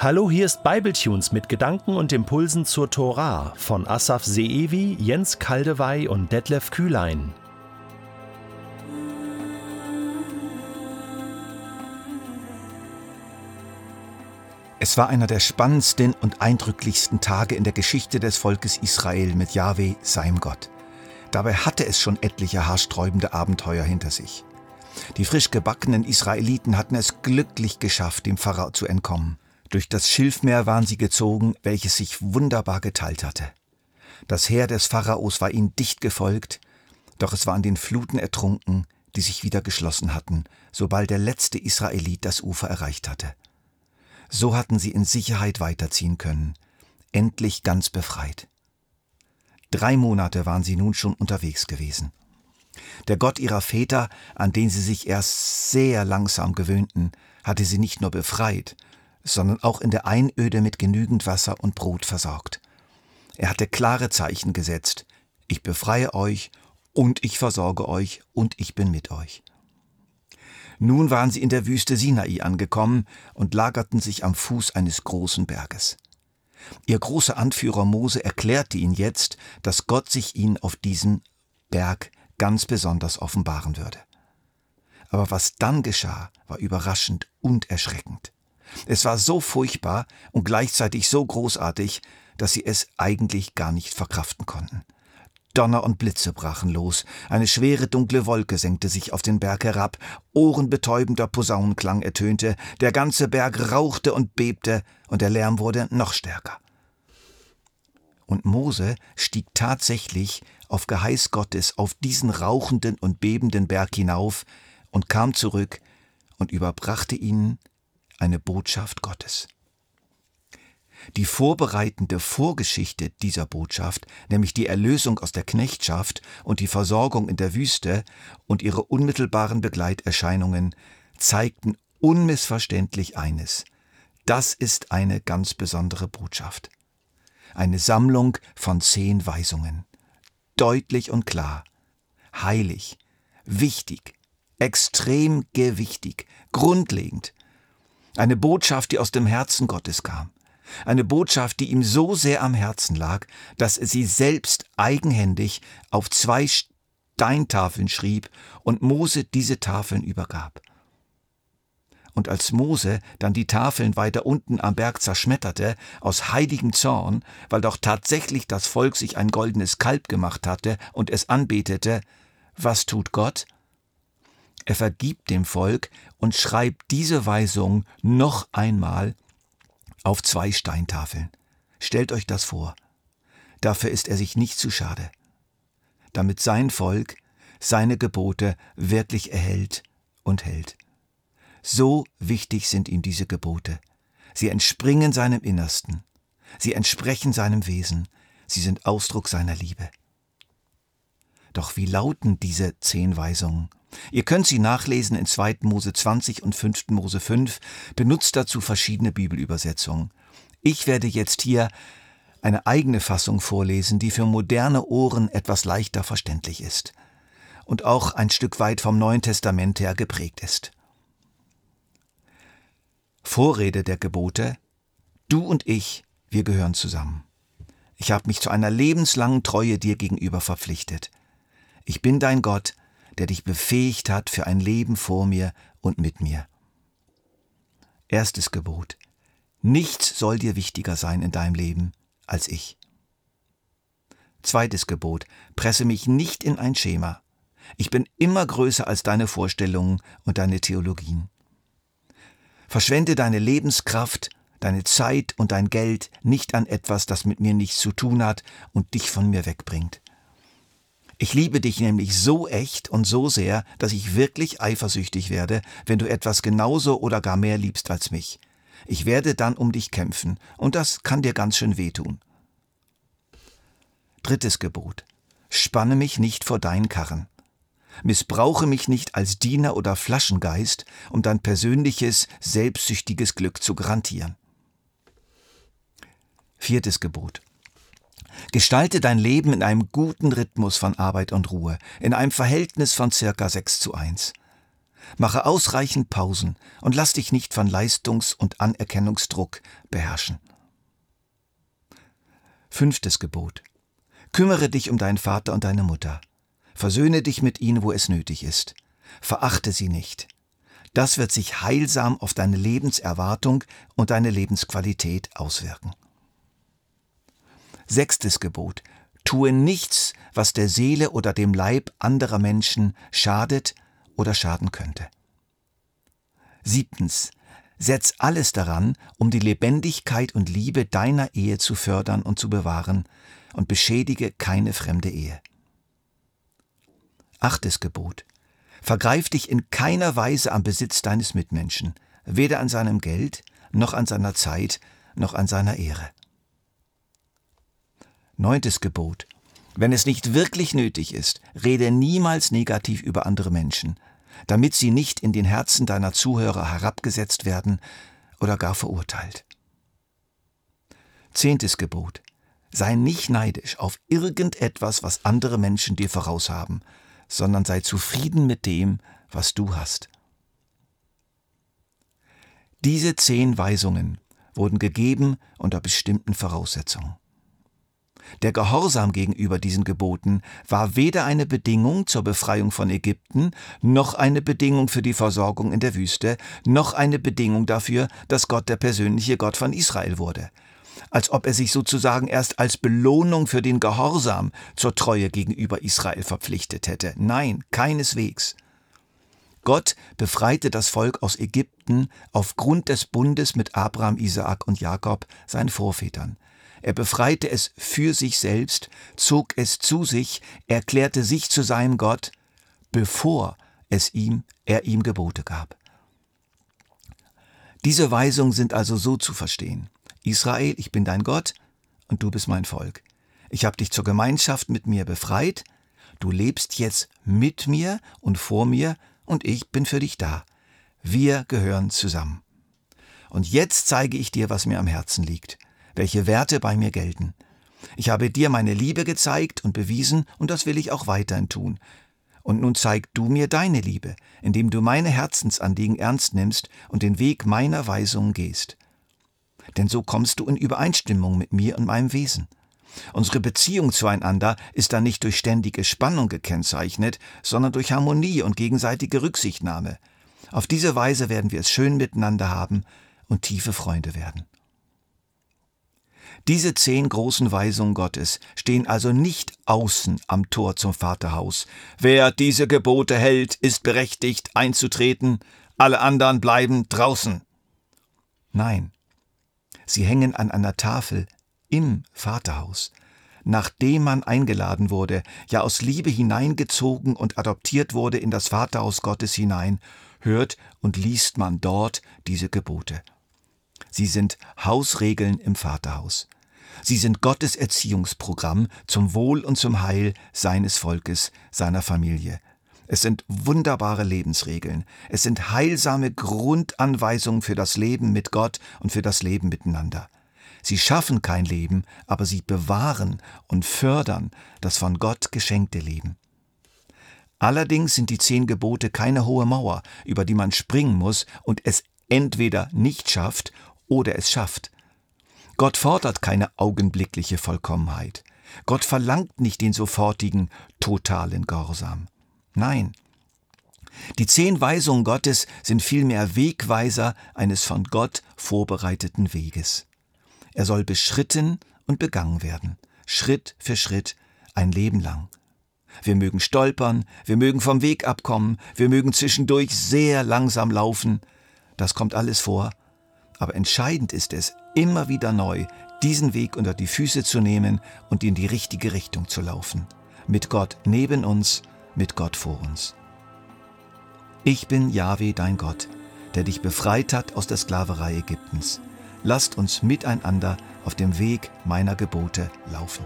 Hallo, hier ist Bibletunes mit Gedanken und Impulsen zur Tora von Asaf Seevi, Jens Kaldewey und Detlef Kühlein. Es war einer der spannendsten und eindrücklichsten Tage in der Geschichte des Volkes Israel mit Yahweh, seinem Gott. Dabei hatte es schon etliche haarsträubende Abenteuer hinter sich. Die frisch gebackenen Israeliten hatten es glücklich geschafft, dem Pharao zu entkommen. Durch das Schilfmeer waren sie gezogen, welches sich wunderbar geteilt hatte. Das Heer des Pharaos war ihnen dicht gefolgt, doch es war an den Fluten ertrunken, die sich wieder geschlossen hatten, sobald der letzte Israelit das Ufer erreicht hatte. So hatten sie in Sicherheit weiterziehen können, endlich ganz befreit. Drei Monate waren sie nun schon unterwegs gewesen. Der Gott ihrer Väter, an den sie sich erst sehr langsam gewöhnten, hatte sie nicht nur befreit, sondern auch in der Einöde mit genügend Wasser und Brot versorgt. Er hatte klare Zeichen gesetzt. Ich befreie euch und ich versorge euch und ich bin mit euch. Nun waren sie in der Wüste Sinai angekommen und lagerten sich am Fuß eines großen Berges. Ihr großer Anführer Mose erklärte ihnen jetzt, dass Gott sich ihnen auf diesem Berg ganz besonders offenbaren würde. Aber was dann geschah, war überraschend und erschreckend. Es war so furchtbar und gleichzeitig so großartig, dass sie es eigentlich gar nicht verkraften konnten. Donner und Blitze brachen los, eine schwere dunkle Wolke senkte sich auf den Berg herab, ohrenbetäubender Posaunenklang ertönte, der ganze Berg rauchte und bebte, und der Lärm wurde noch stärker. Und Mose stieg tatsächlich auf Geheiß Gottes auf diesen rauchenden und bebenden Berg hinauf und kam zurück und überbrachte ihnen eine Botschaft Gottes. Die vorbereitende Vorgeschichte dieser Botschaft, nämlich die Erlösung aus der Knechtschaft und die Versorgung in der Wüste und ihre unmittelbaren Begleiterscheinungen, zeigten unmissverständlich eines. Das ist eine ganz besondere Botschaft. Eine Sammlung von zehn Weisungen. Deutlich und klar. Heilig. Wichtig. Extrem gewichtig. Grundlegend. Eine Botschaft, die aus dem Herzen Gottes kam. Eine Botschaft, die ihm so sehr am Herzen lag, dass er sie selbst eigenhändig auf zwei Steintafeln schrieb und Mose diese Tafeln übergab. Und als Mose dann die Tafeln weiter unten am Berg zerschmetterte, aus heiligem Zorn, weil doch tatsächlich das Volk sich ein goldenes Kalb gemacht hatte und es anbetete, was tut Gott? Er vergibt dem Volk und schreibt diese Weisung noch einmal auf zwei Steintafeln. Stellt euch das vor. Dafür ist er sich nicht zu schade. Damit sein Volk seine Gebote wirklich erhält und hält. So wichtig sind ihm diese Gebote. Sie entspringen seinem Innersten. Sie entsprechen seinem Wesen. Sie sind Ausdruck seiner Liebe. Doch wie lauten diese zehn Weisungen? Ihr könnt sie nachlesen in 2. Mose 20 und 5. Mose 5, benutzt dazu verschiedene Bibelübersetzungen. Ich werde jetzt hier eine eigene Fassung vorlesen, die für moderne Ohren etwas leichter verständlich ist und auch ein Stück weit vom Neuen Testament her geprägt ist. Vorrede der Gebote Du und ich, wir gehören zusammen. Ich habe mich zu einer lebenslangen Treue dir gegenüber verpflichtet. Ich bin dein Gott, der dich befähigt hat für ein Leben vor mir und mit mir. Erstes Gebot. Nichts soll dir wichtiger sein in deinem Leben als ich. Zweites Gebot. Presse mich nicht in ein Schema. Ich bin immer größer als deine Vorstellungen und deine Theologien. Verschwende deine Lebenskraft, deine Zeit und dein Geld nicht an etwas, das mit mir nichts zu tun hat und dich von mir wegbringt. Ich liebe dich nämlich so echt und so sehr, dass ich wirklich eifersüchtig werde, wenn du etwas genauso oder gar mehr liebst als mich. Ich werde dann um dich kämpfen, und das kann dir ganz schön wehtun. Drittes Gebot. Spanne mich nicht vor deinen Karren. Missbrauche mich nicht als Diener oder Flaschengeist, um dein persönliches, selbstsüchtiges Glück zu garantieren. Viertes Gebot. Gestalte dein Leben in einem guten Rhythmus von Arbeit und Ruhe, in einem Verhältnis von circa 6 zu 1. Mache ausreichend Pausen und lass dich nicht von Leistungs- und Anerkennungsdruck beherrschen. Fünftes Gebot. Kümmere dich um deinen Vater und deine Mutter. Versöhne dich mit ihnen, wo es nötig ist. Verachte sie nicht. Das wird sich heilsam auf deine Lebenserwartung und deine Lebensqualität auswirken. Sechstes Gebot. Tue nichts, was der Seele oder dem Leib anderer Menschen schadet oder schaden könnte. Siebtens. Setz alles daran, um die Lebendigkeit und Liebe deiner Ehe zu fördern und zu bewahren, und beschädige keine fremde Ehe. Achtes Gebot. Vergreif dich in keiner Weise am Besitz deines Mitmenschen, weder an seinem Geld, noch an seiner Zeit, noch an seiner Ehre. Neuntes Gebot. Wenn es nicht wirklich nötig ist, rede niemals negativ über andere Menschen, damit sie nicht in den Herzen deiner Zuhörer herabgesetzt werden oder gar verurteilt. Zehntes Gebot. Sei nicht neidisch auf irgendetwas, was andere Menschen dir voraus haben, sondern sei zufrieden mit dem, was du hast. Diese zehn Weisungen wurden gegeben unter bestimmten Voraussetzungen. Der Gehorsam gegenüber diesen Geboten war weder eine Bedingung zur Befreiung von Ägypten, noch eine Bedingung für die Versorgung in der Wüste, noch eine Bedingung dafür, dass Gott der persönliche Gott von Israel wurde. Als ob er sich sozusagen erst als Belohnung für den Gehorsam zur Treue gegenüber Israel verpflichtet hätte. Nein, keineswegs. Gott befreite das Volk aus Ägypten aufgrund des Bundes mit Abraham, Isaak und Jakob, seinen Vorvätern. Er befreite es für sich selbst, zog es zu sich, erklärte sich zu seinem Gott, bevor es ihm, er ihm Gebote gab. Diese Weisungen sind also so zu verstehen. Israel, ich bin dein Gott und du bist mein Volk. Ich habe dich zur Gemeinschaft mit mir befreit, du lebst jetzt mit mir und vor mir und ich bin für dich da. Wir gehören zusammen. Und jetzt zeige ich dir, was mir am Herzen liegt welche Werte bei mir gelten. Ich habe dir meine Liebe gezeigt und bewiesen, und das will ich auch weiterhin tun. Und nun zeig du mir deine Liebe, indem du meine Herzensanliegen ernst nimmst und den Weg meiner Weisungen gehst. Denn so kommst du in Übereinstimmung mit mir und meinem Wesen. Unsere Beziehung zueinander ist dann nicht durch ständige Spannung gekennzeichnet, sondern durch Harmonie und gegenseitige Rücksichtnahme. Auf diese Weise werden wir es schön miteinander haben und tiefe Freunde werden. Diese zehn großen Weisungen Gottes stehen also nicht außen am Tor zum Vaterhaus. Wer diese Gebote hält, ist berechtigt einzutreten, alle anderen bleiben draußen. Nein, sie hängen an einer Tafel im Vaterhaus. Nachdem man eingeladen wurde, ja aus Liebe hineingezogen und adoptiert wurde in das Vaterhaus Gottes hinein, hört und liest man dort diese Gebote. Sie sind Hausregeln im Vaterhaus. Sie sind Gottes Erziehungsprogramm zum Wohl und zum Heil seines Volkes, seiner Familie. Es sind wunderbare Lebensregeln. Es sind heilsame Grundanweisungen für das Leben mit Gott und für das Leben miteinander. Sie schaffen kein Leben, aber sie bewahren und fördern das von Gott geschenkte Leben. Allerdings sind die zehn Gebote keine hohe Mauer, über die man springen muss und es entweder nicht schafft oder es schafft. Gott fordert keine augenblickliche Vollkommenheit. Gott verlangt nicht den sofortigen, totalen Gehorsam. Nein. Die zehn Weisungen Gottes sind vielmehr Wegweiser eines von Gott vorbereiteten Weges. Er soll beschritten und begangen werden, Schritt für Schritt, ein Leben lang. Wir mögen stolpern, wir mögen vom Weg abkommen, wir mögen zwischendurch sehr langsam laufen. Das kommt alles vor. Aber entscheidend ist es, immer wieder neu diesen Weg unter die Füße zu nehmen und in die richtige Richtung zu laufen. Mit Gott neben uns, mit Gott vor uns. Ich bin Jahwe, dein Gott, der dich befreit hat aus der Sklaverei Ägyptens. Lasst uns miteinander auf dem Weg meiner Gebote laufen.